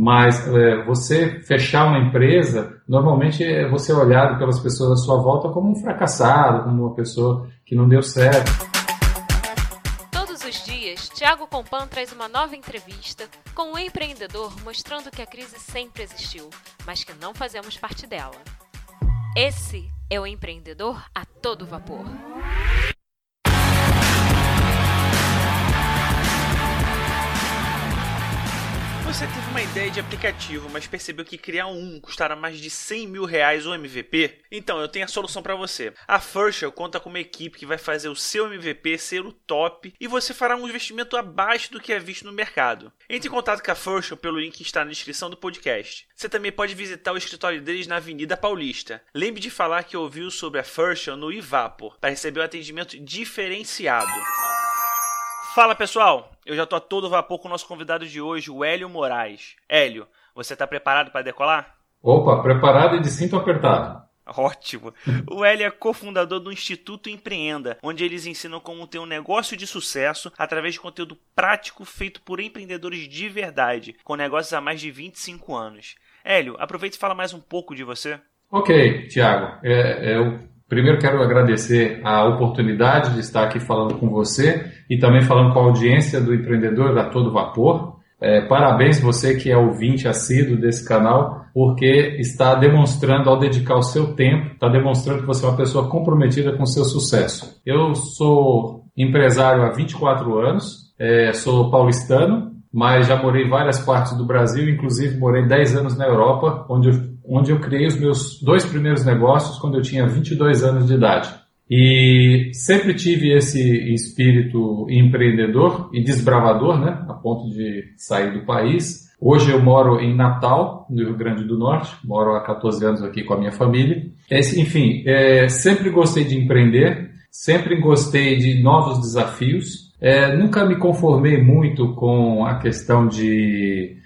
Mas é, você fechar uma empresa, normalmente é você olhado pelas pessoas à sua volta como um fracassado, como uma pessoa que não deu certo. Todos os dias, Tiago Compan traz uma nova entrevista com um empreendedor mostrando que a crise sempre existiu, mas que não fazemos parte dela. Esse é o empreendedor a todo vapor. Você teve uma ideia de aplicativo, mas percebeu que criar um custará mais de 100 mil reais o MVP? Então, eu tenho a solução para você. A Firshell conta com uma equipe que vai fazer o seu MVP ser o top e você fará um investimento abaixo do que é visto no mercado. Entre em contato com a Firshell pelo link que está na descrição do podcast. Você também pode visitar o escritório deles na Avenida Paulista. Lembre de falar que ouviu sobre a Firshell no Ivapor para receber um atendimento diferenciado. Fala pessoal, eu já tô a todo vapor com o nosso convidado de hoje, o Hélio Moraes. Hélio, você está preparado para decolar? Opa, preparado e de cinto apertado. Ótimo. O Hélio é cofundador do Instituto Empreenda, onde eles ensinam como ter um negócio de sucesso através de conteúdo prático feito por empreendedores de verdade, com negócios há mais de 25 anos. Hélio, aproveite e fala mais um pouco de você. Ok, Tiago. É, eu Primeiro quero agradecer a oportunidade de estar aqui falando com você e também falando com a audiência do empreendedor da Todo Vapor. É, parabéns você que é ouvinte assíduo desse canal, porque está demonstrando ao dedicar o seu tempo, está demonstrando que você é uma pessoa comprometida com o seu sucesso. Eu sou empresário há 24 anos, é, sou paulistano, mas já morei em várias partes do Brasil, inclusive morei 10 anos na Europa, onde eu onde eu criei os meus dois primeiros negócios quando eu tinha 22 anos de idade. E sempre tive esse espírito empreendedor e desbravador, né, a ponto de sair do país. Hoje eu moro em Natal, no Rio Grande do Norte, moro há 14 anos aqui com a minha família. Esse, enfim, é, sempre gostei de empreender, sempre gostei de novos desafios. É, nunca me conformei muito com a questão de,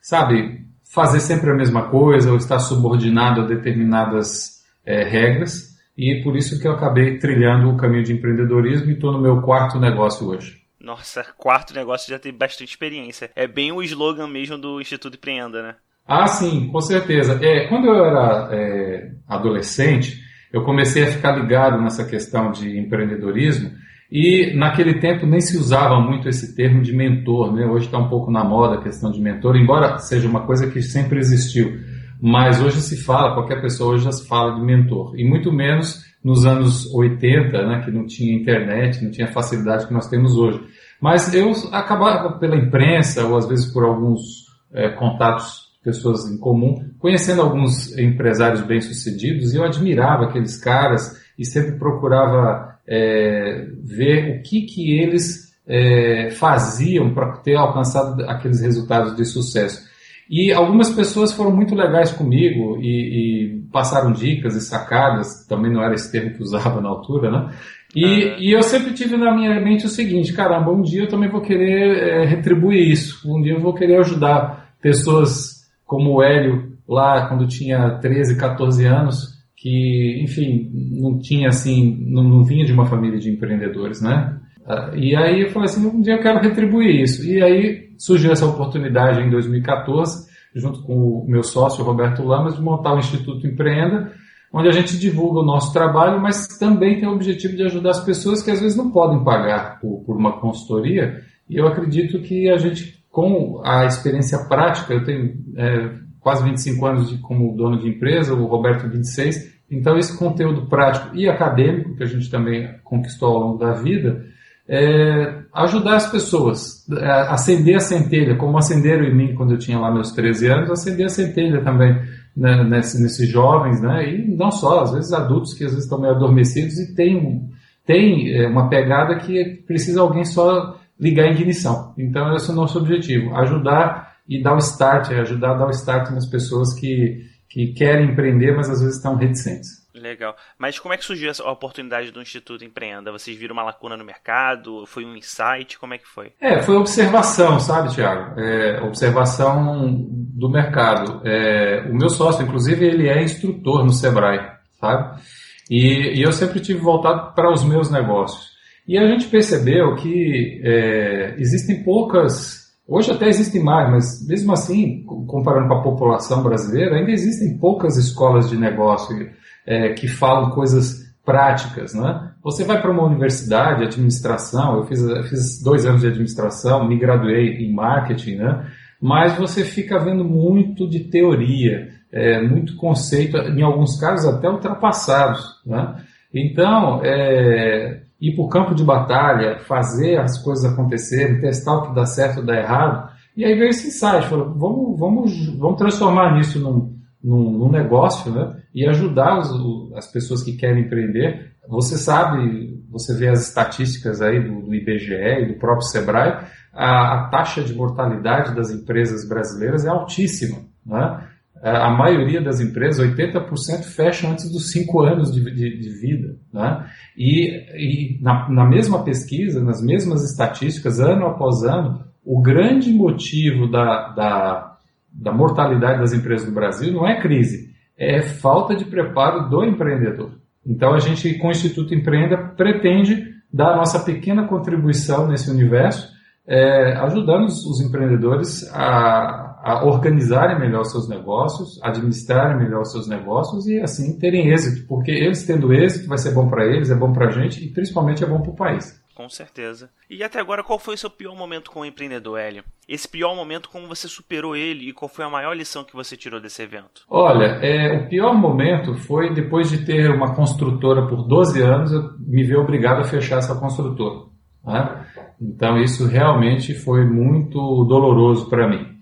sabe, fazer sempre a mesma coisa ou estar subordinado a determinadas é, regras. E por isso que eu acabei trilhando o caminho de empreendedorismo e estou no meu quarto negócio hoje. Nossa, quarto negócio já tem bastante experiência. É bem o slogan mesmo do Instituto Empreenda, né? Ah, sim, com certeza. É, quando eu era é, adolescente, eu comecei a ficar ligado nessa questão de empreendedorismo e naquele tempo nem se usava muito esse termo de mentor, né? Hoje está um pouco na moda a questão de mentor, embora seja uma coisa que sempre existiu. Mas hoje se fala, qualquer pessoa hoje já se fala de mentor. E muito menos nos anos 80, né, que não tinha internet, não tinha facilidade que nós temos hoje. Mas eu acabava pela imprensa, ou às vezes por alguns é, contatos, pessoas em comum, conhecendo alguns empresários bem-sucedidos, e eu admirava aqueles caras e sempre procurava é, ver o que, que eles é, faziam para ter alcançado aqueles resultados de sucesso. E algumas pessoas foram muito legais comigo e, e, passaram dicas e sacadas, também não era esse termo que usava na altura, né? E, uhum. e, eu sempre tive na minha mente o seguinte, caramba, um dia eu também vou querer é, retribuir isso, um dia eu vou querer ajudar pessoas como o Hélio, lá quando tinha 13, 14 anos, que, enfim, não tinha assim, não, não vinha de uma família de empreendedores, né? Ah, e aí eu falei assim, um dia eu quero retribuir isso. E aí surgiu essa oportunidade em 2014, junto com o meu sócio Roberto Lamas, de montar o Instituto Empreenda, onde a gente divulga o nosso trabalho, mas também tem o objetivo de ajudar as pessoas que às vezes não podem pagar por, por uma consultoria. E eu acredito que a gente, com a experiência prática, eu tenho é, quase 25 anos de, como dono de empresa, o Roberto 26, então, esse conteúdo prático e acadêmico, que a gente também conquistou ao longo da vida, é ajudar as pessoas, é, acender a centelha, como acenderam em mim quando eu tinha lá meus 13 anos, acender a centelha também né, nesses, nesses, jovens, né, e não só, às vezes adultos que às vezes estão meio adormecidos e tem, tem é, uma pegada que precisa alguém só ligar a ignição. Então, esse é o nosso objetivo, ajudar e dar o start, ajudar a dar o start nas pessoas que que querem empreender, mas às vezes estão reticentes. Legal. Mas como é que surgiu essa oportunidade do Instituto Empreenda? Vocês viram uma lacuna no mercado? Foi um insight? Como é que foi? É, foi observação, sabe, Tiago? É, observação do mercado. É, o meu sócio, inclusive, ele é instrutor no Sebrae, sabe? E, e eu sempre tive voltado para os meus negócios. E a gente percebeu que é, existem poucas Hoje até existem mais, mas mesmo assim, comparando com a população brasileira, ainda existem poucas escolas de negócio é, que falam coisas práticas, né? Você vai para uma universidade, administração, eu fiz, eu fiz dois anos de administração, me graduei em marketing, né? Mas você fica vendo muito de teoria, é, muito conceito, em alguns casos até ultrapassados, né? Então, é, ir para o campo de batalha, fazer as coisas acontecerem, testar o que dá certo e dá errado, e aí veio esse insight, falou, vamos, vamos, vamos transformar isso num, num, num negócio, né? E ajudar os, as pessoas que querem empreender. Você sabe, você vê as estatísticas aí do, do IBGE e do próprio Sebrae, a, a, taxa de mortalidade das empresas brasileiras é altíssima, né? A maioria das empresas, 80%, fecham antes dos 5 anos de, de, de, vida. Né? E, e na, na, mesma pesquisa, nas mesmas estatísticas, ano após ano, o grande motivo da, da, da mortalidade das empresas no Brasil não é crise, é falta de preparo do empreendedor. Então a gente, com o Instituto Empreenda, pretende dar a nossa pequena contribuição nesse universo, é, ajudando os, empreendedores a a organizarem melhor seus negócios, administrarem melhor seus negócios e assim terem êxito, porque eles tendo êxito vai ser bom para eles, é bom para a gente e principalmente é bom para o país. Com certeza. E até agora, qual foi o seu pior momento como empreendedor, Hélio? Esse pior momento, como você superou ele e qual foi a maior lição que você tirou desse evento? Olha, é, o pior momento foi depois de ter uma construtora por 12 anos, eu me vi obrigado a fechar essa construtora. Né? Então, isso realmente foi muito doloroso para mim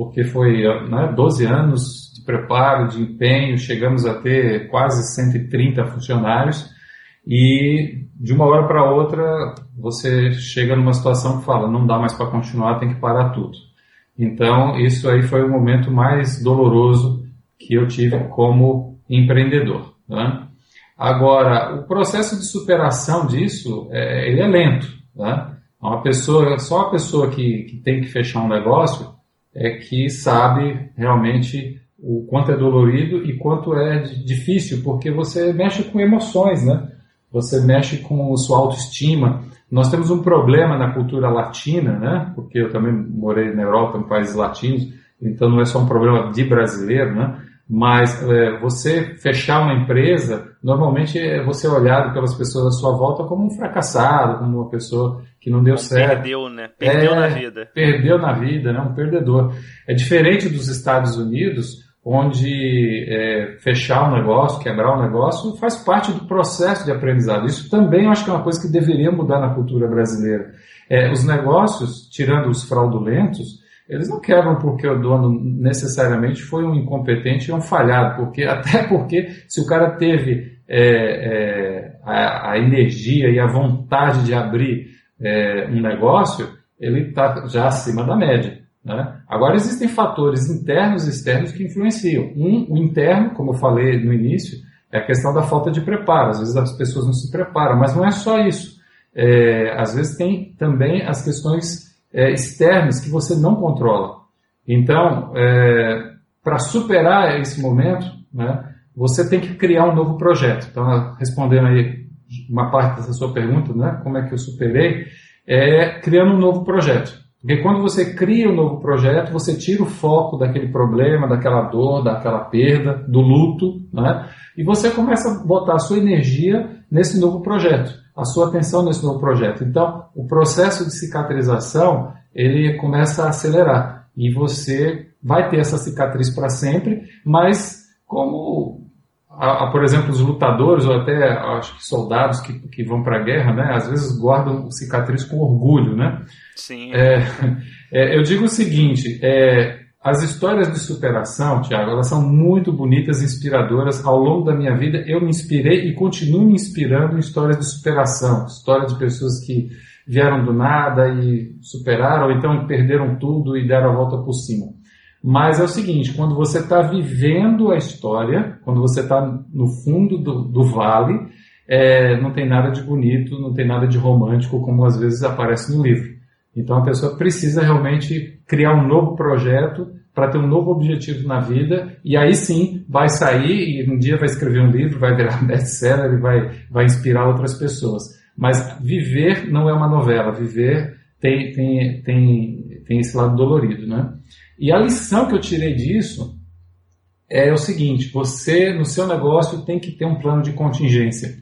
porque foi né, 12 anos de preparo, de empenho, chegamos a ter quase 130 funcionários e de uma hora para outra você chega numa situação que fala, não dá mais para continuar, tem que parar tudo. Então, isso aí foi o momento mais doloroso que eu tive como empreendedor. Né? Agora, o processo de superação disso, é, ele é lento. Né? Uma pessoa, só a pessoa que, que tem que fechar um negócio, é que sabe realmente o quanto é dolorido e quanto é difícil, porque você mexe com emoções, né? Você mexe com sua autoestima. Nós temos um problema na cultura latina, né? Porque eu também morei na Europa, em países latinos, então não é só um problema de brasileiro, né? Mas é, você fechar uma empresa, normalmente é você olhado pelas pessoas à sua volta como um fracassado, como uma pessoa que não deu certo. Perdeu, né? Perdeu é, na vida. Perdeu na vida, né? Um perdedor. É diferente dos Estados Unidos, onde é, fechar um negócio, quebrar um negócio, faz parte do processo de aprendizado. Isso também eu acho que é uma coisa que deveria mudar na cultura brasileira. É, os negócios, tirando os fraudulentos, eles não quebram porque o dono necessariamente foi um incompetente e um falhado, porque até porque se o cara teve é, é, a, a, energia e a vontade de abrir é, um negócio, ele está já acima da média. Né? Agora existem fatores internos e externos que influenciam. Um, o interno, como eu falei no início, é a questão da falta de preparo. Às vezes as pessoas não se preparam, mas não é só isso. É, às vezes tem também as questões é, externos que você não controla. Então, é, para superar esse momento, né, você tem que criar um novo projeto. Então, respondendo aí uma parte dessa sua pergunta, né, como é que eu superei, é criando um novo projeto. Porque quando você cria um novo projeto, você tira o foco daquele problema, daquela dor, daquela perda, do luto, né? e você começa a botar a sua energia nesse novo projeto a sua atenção nesse novo projeto. Então, o processo de cicatrização ele começa a acelerar e você vai ter essa cicatriz para sempre, mas como, a, a, por exemplo, os lutadores ou até acho que soldados que, que vão para a guerra, né, às vezes guardam cicatriz com orgulho, né? Sim. É, é, eu digo o seguinte, é, as histórias de superação, Tiago, elas são muito bonitas inspiradoras. Ao longo da minha vida, eu me inspirei e continuo me inspirando em histórias de superação, histórias de pessoas que vieram do nada e superaram, ou então perderam tudo e deram a volta por cima. Mas é o seguinte, quando você está vivendo a história, quando você está no fundo do, do vale, é, não tem nada de bonito, não tem nada de romântico, como às vezes aparece no livro. Então a pessoa precisa realmente criar um novo projeto para ter um novo objetivo na vida e aí sim vai sair e um dia vai escrever um livro, vai virar best-seller e vai, vai inspirar outras pessoas. Mas viver não é uma novela, viver tem, tem, tem tem esse lado dolorido, né? E a lição que eu tirei disso é o seguinte: você no seu negócio tem que ter um plano de contingência.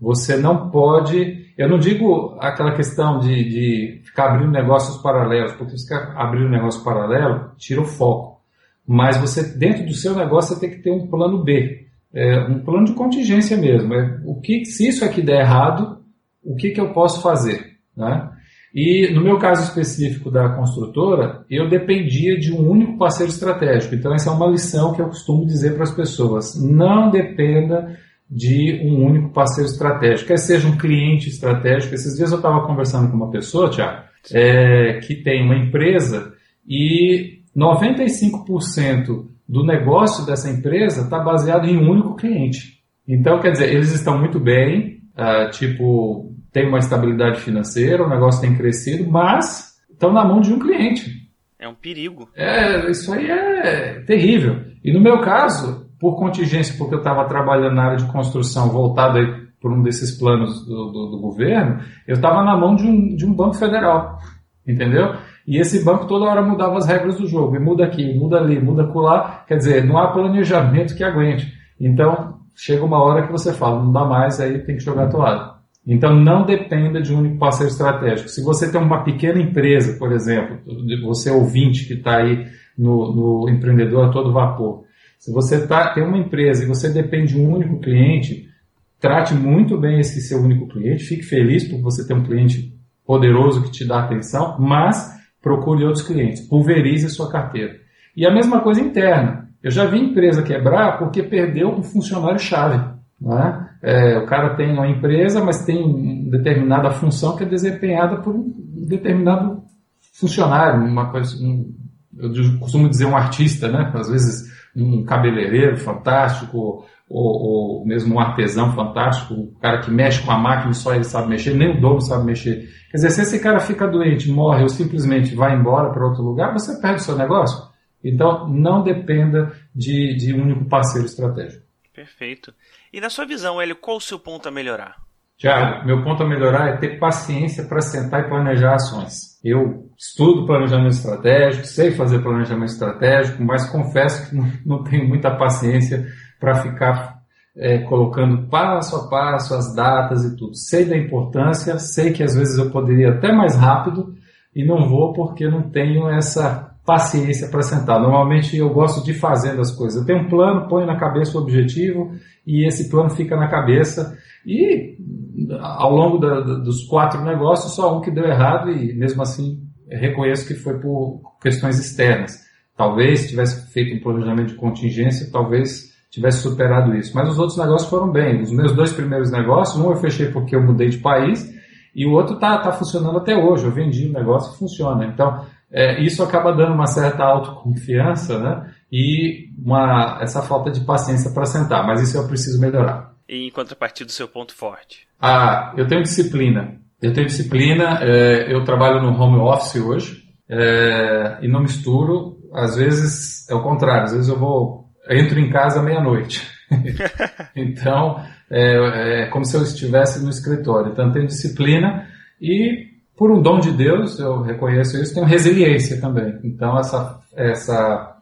Você não pode, eu não digo aquela questão de, de ficar abrindo negócios paralelos, porque quer abrir um negócio paralelo, tira o foco. Mas você, dentro do seu negócio, você tem que ter um plano B, é, um plano de contingência mesmo. É, o que, se isso aqui der errado, o que, que eu posso fazer? Né? E no meu caso específico da construtora, eu dependia de um único parceiro estratégico. Então, essa é uma lição que eu costumo dizer para as pessoas: não dependa de um único parceiro estratégico, quer seja um cliente estratégico. Esses dias eu estava conversando com uma pessoa, Tiago, é, que tem uma empresa e 95% do negócio dessa empresa está baseado em um único cliente. Então, quer dizer, eles estão muito bem, uh, tipo, tem uma estabilidade financeira, o negócio tem crescido, mas estão na mão de um cliente. É um perigo. É, isso aí é terrível. E no meu caso, por contingência, porque eu estava trabalhando na área de construção voltada por um desses planos do, do, do governo, eu estava na mão de um, de um banco federal, entendeu? E esse banco toda hora mudava as regras do jogo, e muda aqui, muda ali, muda acolá, quer dizer, não há planejamento que aguente. Então, chega uma hora que você fala, não dá mais, aí tem que jogar a toalha. Então, não dependa de um único parceiro estratégico. Se você tem uma pequena empresa, por exemplo, você ouvinte que está aí no, no empreendedor a todo vapor, se você tá, tem uma empresa e você depende de um único cliente, trate muito bem esse seu único cliente, fique feliz por você ter um cliente poderoso que te dá atenção, mas procure outros clientes, pulverize sua carteira. E a mesma coisa interna. Eu já vi empresa quebrar porque perdeu um funcionário-chave. Né? É, o cara tem uma empresa, mas tem determinada função que é desempenhada por um determinado funcionário, uma um, eu costumo dizer um artista, né? Às vezes um cabeleireiro fantástico, ou, ou, mesmo um artesão fantástico, um cara que mexe com a máquina e só ele sabe mexer, nem o dono sabe mexer. Quer dizer, se esse cara fica doente, morre ou simplesmente vai embora para outro lugar, você perde o seu negócio. Então, não dependa de, de um único parceiro estratégico. Perfeito. E na sua visão, Hélio, qual o seu ponto a melhorar? Tiago, meu ponto a melhorar é ter paciência para sentar e planejar ações. Eu estudo planejamento estratégico, sei fazer planejamento estratégico, mas confesso que não tenho muita paciência para ficar é, colocando passo a passo as datas e tudo. Sei da importância, sei que às vezes eu poderia até mais rápido e não vou porque não tenho essa paciência para sentar. Normalmente eu gosto de fazer as coisas. Eu tenho um plano, ponho na cabeça o objetivo e esse plano fica na cabeça e ao longo da, dos quatro negócios, só um que deu errado e mesmo assim reconheço que foi por questões externas. Talvez tivesse feito um planejamento de contingência, talvez tivesse superado isso. Mas os outros negócios foram bem. Os meus dois primeiros negócios, um eu fechei porque eu mudei de país e o outro está tá funcionando até hoje. Eu vendi o negócio e funciona. Então, é, isso acaba dando uma certa autoconfiança né? e uma, essa falta de paciência para sentar. Mas isso eu preciso melhorar em contrapartida do seu ponto forte? Ah, eu tenho disciplina. Eu tenho disciplina, é, eu trabalho no home office hoje é, e não misturo. Às vezes é o contrário, às vezes eu vou entro em casa meia-noite. então é, é, como se eu estivesse no escritório. Então eu tenho disciplina e por um dom de Deus, eu reconheço isso, tenho resiliência também. Então essa, essa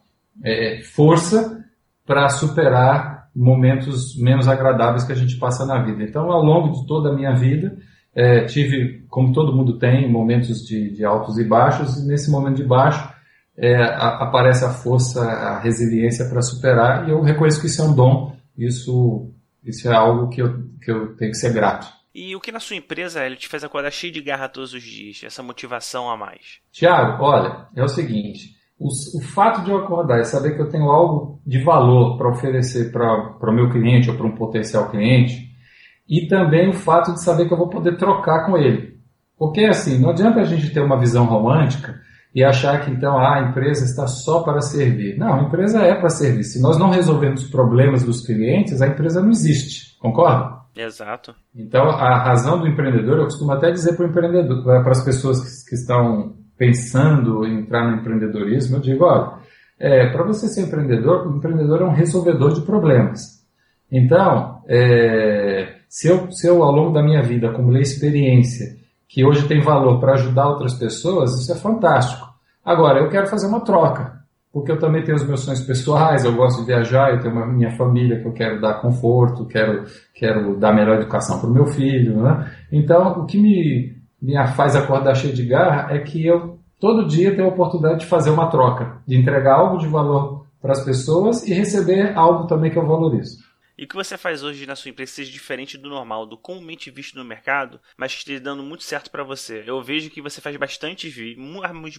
é, força para superar momentos menos agradáveis que a gente passa na vida. Então, ao longo de toda a minha vida, é, tive, como todo mundo tem, momentos de, de, altos e baixos, e nesse momento de baixo é, a, aparece a força, a resiliência para superar, e eu reconheço que isso é um dom, isso, isso é algo que eu, que eu tenho que ser grato. E o que na sua empresa, ele te faz acordar cheio de garra todos os dias, essa motivação a mais? Tiago, olha, é o seguinte, o, o, fato de eu acordar e saber que eu tenho algo de valor para oferecer para o meu cliente ou para um potencial cliente, e também o fato de saber que eu vou poder trocar com ele. Porque assim, não adianta a gente ter uma visão romântica e achar que então ah, a empresa está só para servir. Não, a empresa é para servir. Se nós não resolvemos os problemas dos clientes, a empresa não existe. Concorda? Exato. Então, a razão do empreendedor, eu costumo até dizer para o empreendedor, para as pessoas que, que estão pensando em entrar no empreendedorismo, eu digo, olha, é, para você ser empreendedor, o empreendedor é um resolvedor de problemas. Então, é, se, eu, se eu ao longo da minha vida acumulei experiência que hoje tem valor para ajudar outras pessoas, isso é fantástico. Agora, eu quero fazer uma troca, porque eu também tenho os meus sonhos pessoais, eu gosto de viajar, eu tenho uma minha família que eu quero dar conforto, quero, quero dar melhor educação para o meu filho, né? Então, o que me, me faz acordar cheio de garra é que eu todo dia tenho a oportunidade de fazer uma troca, de entregar algo de valor para as pessoas e receber algo também que eu valorizo. E o que você faz hoje na sua empresa seja diferente do normal, do comumente visto no mercado, mas que esteja dando muito certo para você. Eu vejo que você faz bastante vídeo,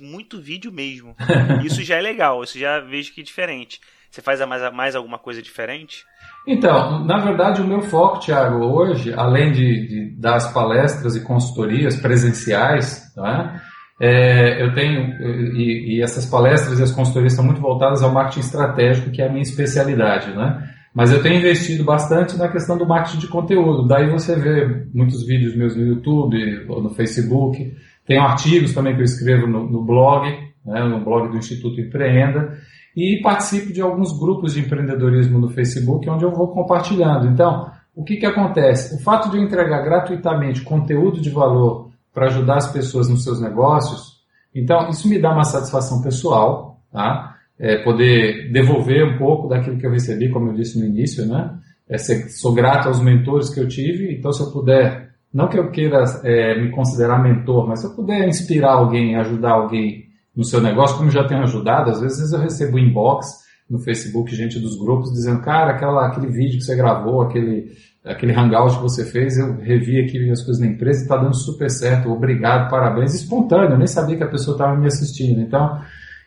muito vídeo mesmo. Isso já é legal, isso já vejo que é diferente. Você faz mais, mais alguma coisa diferente? Então, na verdade, o meu foco, Thiago, hoje, além de, de dar as palestras e consultorias presenciais, tá? É, eu tenho, e, e, essas palestras e as consultorias são muito voltadas ao marketing estratégico, que é a minha especialidade, né? Mas eu tenho investido bastante na questão do marketing de conteúdo. Daí você vê muitos vídeos meus no YouTube ou no Facebook. Tenho artigos também que eu escrevo no, no blog, né, no blog do Instituto Empreenda. E participo de alguns grupos de empreendedorismo no Facebook, onde eu vou compartilhando. Então, o que, que acontece? O fato de eu entregar gratuitamente conteúdo de valor para ajudar as pessoas nos seus negócios, então isso me dá uma satisfação pessoal, tá? é, poder devolver um pouco daquilo que eu recebi, como eu disse no início, né? É, ser, sou grato aos mentores que eu tive, então se eu puder, não que eu queira é, me considerar mentor, mas se eu puder inspirar alguém, ajudar alguém no seu negócio, como já tenho ajudado, às vezes eu recebo inbox no Facebook, gente dos grupos, dizendo, cara, aquela, aquele vídeo que você gravou, aquele, aquele hangout que você fez, eu revi aqui as coisas na empresa e está dando super certo, obrigado, parabéns, espontâneo, eu nem sabia que a pessoa estava me assistindo. Então,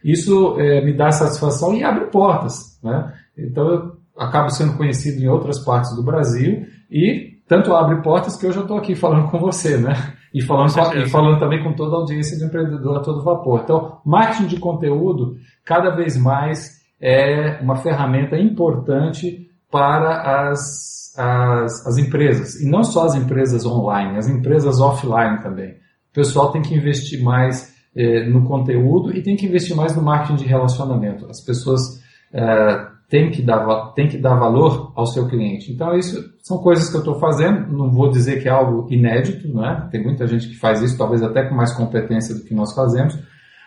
isso é, me dá satisfação e abre portas. Né? Então eu acabo sendo conhecido em outras partes do Brasil e tanto abre portas que eu estou aqui falando com você, né? E falando, com, e falando também com toda a audiência do empreendedor a todo vapor. Então, marketing de conteúdo cada vez mais é uma ferramenta importante para as, as, as empresas. E não só as empresas online, as empresas offline também. O pessoal tem que investir mais é, no conteúdo e tem que investir mais no marketing de relacionamento. As pessoas é, têm, que dar, têm que dar valor ao seu cliente. Então, isso são coisas que eu estou fazendo. Não vou dizer que é algo inédito, não é? Tem muita gente que faz isso, talvez até com mais competência do que nós fazemos,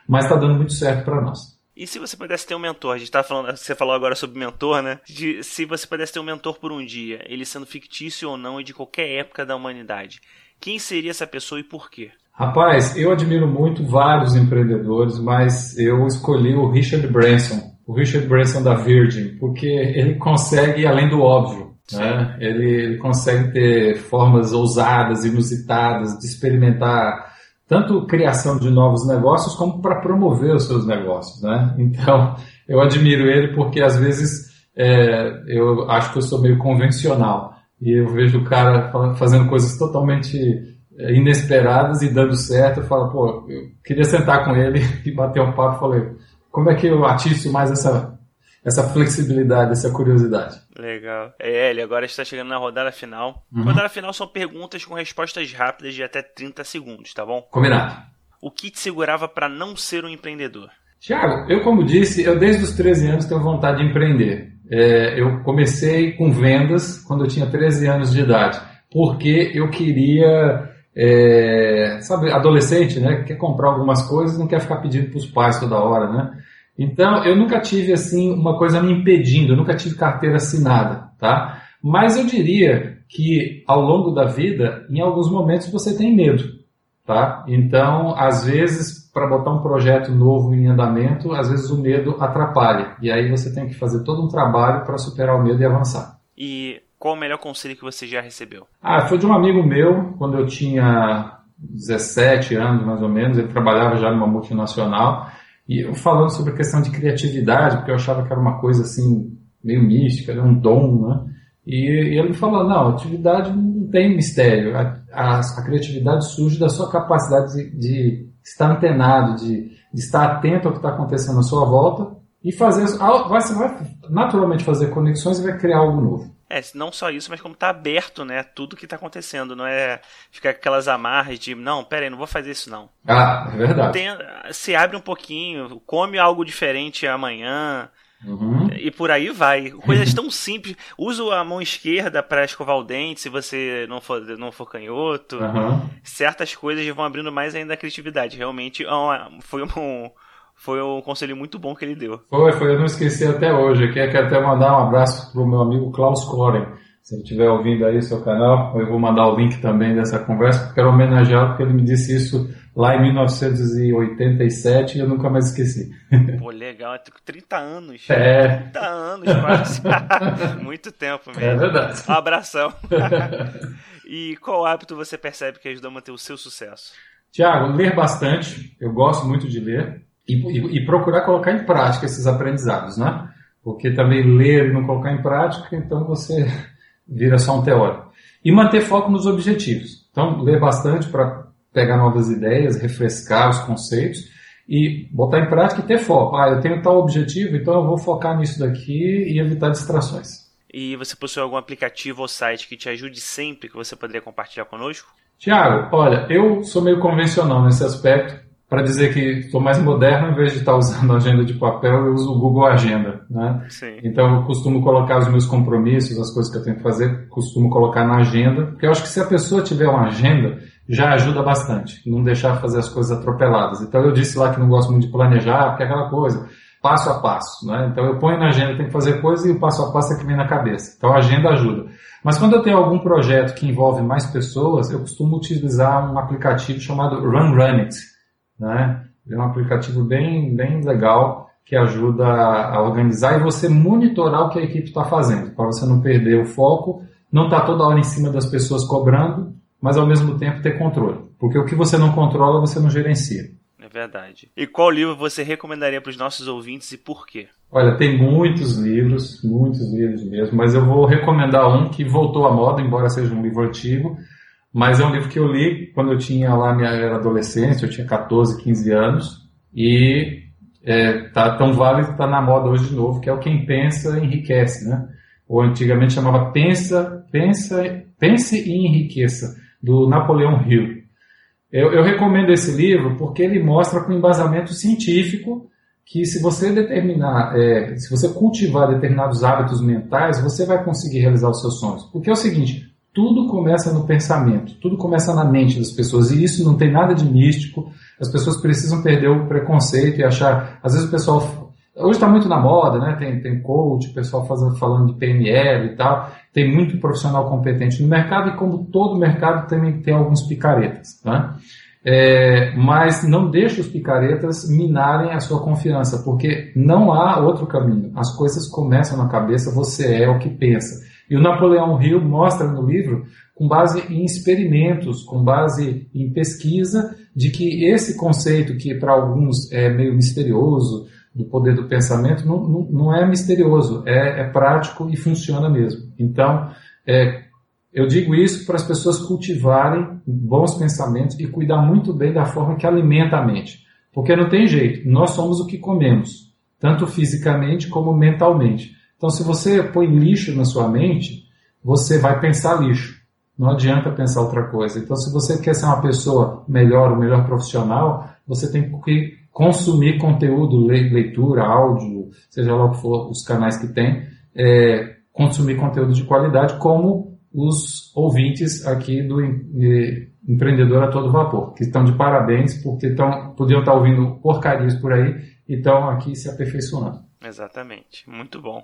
mas está dando muito certo para nós. E se você pudesse ter um mentor? A gente tá falando, você falou agora sobre mentor, né? De, se você pudesse ter um mentor por um dia, ele sendo fictício ou não e de qualquer época da humanidade, quem seria essa pessoa e por quê? Rapaz, eu admiro muito vários empreendedores, mas eu escolhi o Richard Branson, o Richard Branson da Virgin, porque ele consegue além do óbvio. Né? Ele, ele consegue ter formas ousadas, inusitadas de experimentar tanto criação de novos negócios como para promover os seus negócios, né? Então, eu admiro ele porque às vezes é, eu acho que eu sou meio convencional e eu vejo o cara fazendo coisas totalmente é, inesperadas e dando certo, eu falo, pô, eu queria sentar com ele e bater um papo, falei, como é que eu atiço mais essa, essa flexibilidade, essa curiosidade? Legal. É, ele agora está chegando na rodada final. Uhum. Rodada final são perguntas com respostas rápidas de até 30 segundos, tá bom? Combinado. O que te segurava para não ser um empreendedor? Tiago, eu como disse, eu desde os 13 anos tenho vontade de empreender. É, eu comecei com vendas quando eu tinha 13 anos de idade, porque eu queria é, sabe, adolescente, né? Quer comprar algumas coisas não quer ficar pedindo para os pais toda hora, né? Então, eu nunca tive, assim, uma coisa me impedindo, eu nunca tive carteira assinada, tá? Mas eu diria que, ao longo da vida, em alguns momentos você tem medo, tá? Então, às vezes, para botar um projeto novo em andamento, às vezes o medo atrapalha. E aí você tem que fazer todo um trabalho para superar o medo e avançar. E qual o melhor conselho que você já recebeu? Ah, foi de um amigo meu, quando eu tinha 17 anos, mais ou menos. Ele trabalhava já numa multinacional. E eu falando sobre a questão de criatividade, porque eu achava que era uma coisa assim, meio mística, era um dom, né? E, e ele falou: não, atividade não tem mistério. A, a, a criatividade surge da sua capacidade de, de estar antenado, de, de, estar atento ao que está acontecendo à sua volta e fazer. Você vai naturalmente fazer conexões e vai criar algo novo. É, não só isso, mas como tá aberto, né? Tudo que tá acontecendo. Não é ficar aquelas amarras de, não, pera aí, não vou fazer isso não. Ah, é verdade. Tem, se abre um pouquinho, come algo diferente amanhã. Uhum. E por aí vai. Coisas tão simples. Usa a mão esquerda para escovar o dente se você não for, não for canhoto. Uhum. Certas coisas vão abrindo mais ainda a criatividade. Realmente é foi um, Foi um conselho muito bom que ele deu. Foi, foi, eu não esqueci até hoje. Eu quero até mandar um abraço pro meu amigo Klaus Koren. Se ele estiver ouvindo aí o seu canal, eu vou mandar o link também dessa conversa, porque quero homenageá-lo, porque ele me disse isso lá em 1987 e eu nunca mais esqueci. Pô, legal, 30 anos. É. 30 anos quase. Muito tempo mesmo. É verdade. Um abração. e qual hábito você percebe que ajuda a manter o seu sucesso? Tiago, ler bastante. Eu gosto muito de ler. E, e, e procurar colocar em prática esses aprendizados, né? Porque também ler e não colocar em prática, então você vira só um teórico. E manter foco nos objetivos. Então, ler bastante para pegar novas ideias, refrescar os conceitos e botar em prática e ter foco. Ah, eu tenho tal objetivo, então eu vou focar nisso daqui e evitar distrações. E você possui algum aplicativo ou site que te ajude sempre que você poderia compartilhar conosco? Tiago, olha, eu sou meio convencional nesse aspecto para dizer que sou mais moderno, em vez de estar usando agenda de papel, eu uso o Google Agenda. Né? Sim. Então, eu costumo colocar os meus compromissos, as coisas que eu tenho que fazer, costumo colocar na agenda, porque eu acho que se a pessoa tiver uma agenda, já ajuda bastante, não deixar fazer as coisas atropeladas. Então, eu disse lá que não gosto muito de planejar, porque é aquela coisa, passo a passo. Né? Então, eu ponho na agenda, tem que fazer coisa e o passo a passo é que vem na cabeça. Então, a agenda ajuda. Mas quando eu tenho algum projeto que envolve mais pessoas, eu costumo utilizar um aplicativo chamado Run Run It né? É um aplicativo bem, bem legal que ajuda a organizar e você monitorar o que a equipe está fazendo, para você não perder o foco, não estar tá toda hora em cima das pessoas cobrando, mas ao mesmo tempo ter controle. Porque o que você não controla, você não gerencia. É verdade. E qual livro você recomendaria para os nossos ouvintes e por quê? Olha, tem muitos livros, muitos livros mesmo, mas eu vou recomendar um que voltou à moda, embora seja um livro antigo, mas é um livro que eu li quando eu tinha lá minha era adolescente, eu tinha 14, 15 anos, e é, tá tão válido está na moda hoje de novo, que é o Quem Pensa Enriquece, né? Ou antigamente chamava Pensa, Pensa, Pense e Enriqueça, do Napoleão Hill. Eu, eu recomendo esse livro porque ele mostra com embasamento científico que se você determinar, é, se você cultivar determinados hábitos mentais, você vai conseguir realizar os seus sonhos. Porque é o seguinte, tudo começa no pensamento, tudo começa na mente das pessoas, e isso não tem nada de místico. As pessoas precisam perder o preconceito e achar. Às vezes o pessoal. Hoje está muito na moda, né? Tem, tem coach, o pessoal fazendo, falando de PNL e tal. Tem muito profissional competente no mercado, e como todo mercado também tem alguns picaretas, né? É, mas não deixe os picaretas minarem a sua confiança, porque não há outro caminho. As coisas começam na cabeça, você é o que pensa. E o Napoleão Hill mostra no livro, com base em experimentos, com base em pesquisa, de que esse conceito, que para alguns é meio misterioso, do poder do pensamento, não, não, é misterioso, é, é, prático e funciona mesmo. Então, é, eu digo isso para as pessoas cultivarem bons pensamentos e cuidar muito bem da forma que alimenta a mente. Porque não tem jeito, nós somos o que comemos, tanto fisicamente como mentalmente. Então, se você põe lixo na sua mente, você vai pensar lixo. Não adianta pensar outra coisa. Então, se você quer ser uma pessoa melhor, um melhor profissional, você tem que consumir conteúdo, leitura, áudio, seja lá o que for os canais que tem, é, consumir conteúdo de qualidade, como os ouvintes aqui do Empreendedor a Todo Vapor, que estão de parabéns porque estão, podiam estar ouvindo porcarias por aí e estão aqui se aperfeiçoando. Exatamente, muito bom.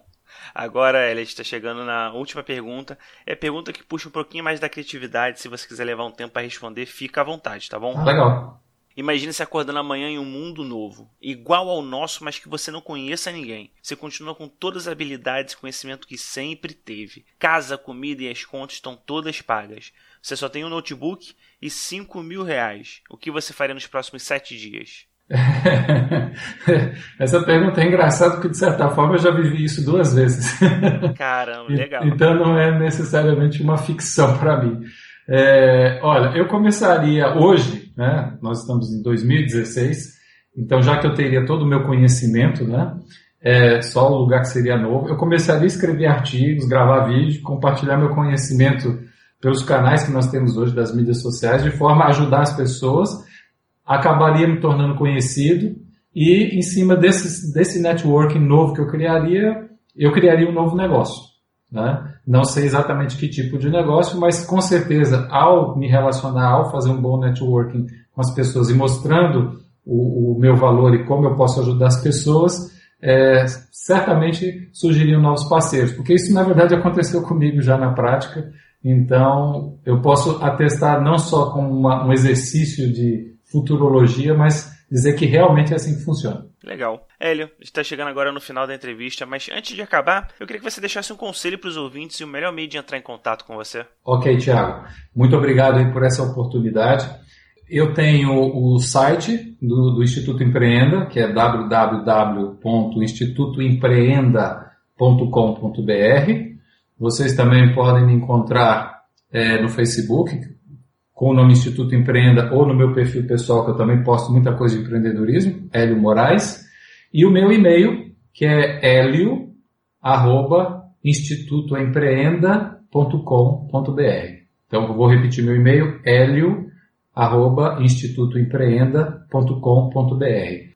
Agora, Elliot, está chegando na última pergunta. É pergunta que puxa um pouquinho mais da criatividade. Se você quiser levar um tempo para responder, fica à vontade, tá bom? Legal. Imagine se acordando amanhã em um mundo novo, igual ao nosso, mas que você não conheça ninguém. Você continua com todas as habilidades e conhecimento que sempre teve. Casa, comida e as contas estão todas pagas. Você só tem um notebook e 5 mil reais. O que você faria nos próximos sete dias? Essa pergunta é engraçada porque, de certa forma, eu já vivi isso duas vezes. Caramba, legal. então não é necessariamente uma ficção para mim. É, olha, eu começaria hoje, né, nós estamos em 2016, então já que eu teria todo o meu conhecimento, né, é, só o lugar que seria novo, eu começaria a escrever artigos, gravar vídeo, compartilhar meu conhecimento pelos canais que nós temos hoje das mídias sociais, de forma a ajudar as pessoas acabaria me tornando conhecido e em cima desse, desse networking novo que eu criaria, eu criaria um novo negócio. Né? Não sei exatamente que tipo de negócio, mas com certeza, ao me relacionar, ao fazer um bom networking com as pessoas e mostrando o, o meu valor e como eu posso ajudar as pessoas, é, certamente surgiriam novos parceiros, porque isso na verdade aconteceu comigo já na prática. Então eu posso atestar não só como uma, um exercício de futurologia, mas dizer que realmente é assim que funciona. Legal. Hélio, está chegando agora no final da entrevista, mas antes de acabar, eu queria que você deixasse um conselho para os ouvintes e o melhor meio de entrar em contato com você. Ok, Tiago. Muito obrigado por essa oportunidade. Eu tenho o site do, do Instituto Empreenda, que é www.institutoempreenda.com.br. Vocês também podem me encontrar é, no Facebook, com o nome Instituto Empreenda, ou no meu perfil pessoal, que eu também posto muita coisa de empreendedorismo, Hélio Moraes. E o meu e-mail, que é helio.institutoempreenda.com.br. Então, eu vou repetir meu e-mail, helio arroba institutoempreenda.com.br.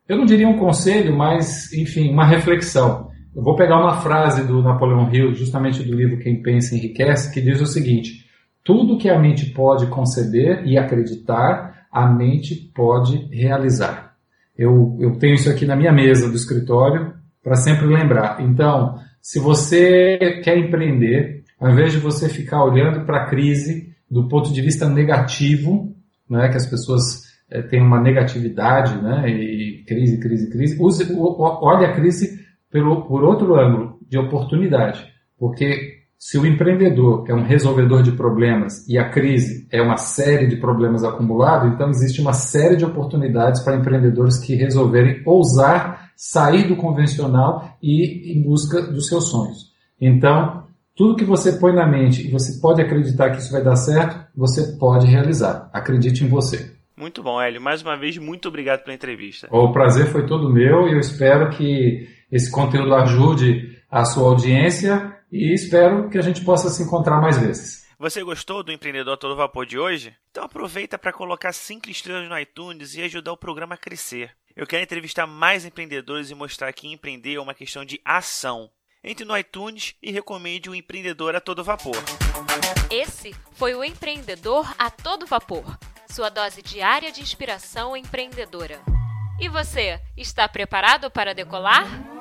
Eu não diria um conselho, mas, enfim, uma reflexão. Eu vou pegar uma frase do Napoleão Hill, justamente do livro Quem Pensa Enriquece, que diz o seguinte: tudo que a mente pode conceber e acreditar, a mente pode realizar. Eu, eu tenho isso aqui na minha mesa do escritório para sempre lembrar. Então, se você quer empreender, ao invés de você ficar olhando para a crise do ponto de vista negativo, né, que as pessoas é, têm uma negatividade, né, e crise, crise, crise. Use, olhe a crise pelo, por outro ângulo, de oportunidade, porque se o empreendedor é um resolvedor de problemas e a crise é uma série de problemas acumulados, então existe uma série de oportunidades para empreendedores que resolverem ousar sair do convencional e em busca dos seus sonhos. Então, tudo que você põe na mente e você pode acreditar que isso vai dar certo, você pode realizar. Acredite em você. Muito bom, Hélio. Mais uma vez, muito obrigado pela entrevista. O prazer foi todo meu e eu espero que esse conteúdo ajude a sua audiência e espero que a gente possa se encontrar mais vezes. Você gostou do Empreendedor Todo Vapor de hoje? Então aproveita para colocar 5 estrelas no iTunes e ajudar o programa a crescer. Eu quero entrevistar mais empreendedores e mostrar que empreender é uma questão de ação entre no iTunes e recomende o Empreendedor a Todo Vapor. Esse foi o Empreendedor a Todo Vapor, sua dose diária de inspiração empreendedora. E você, está preparado para decolar?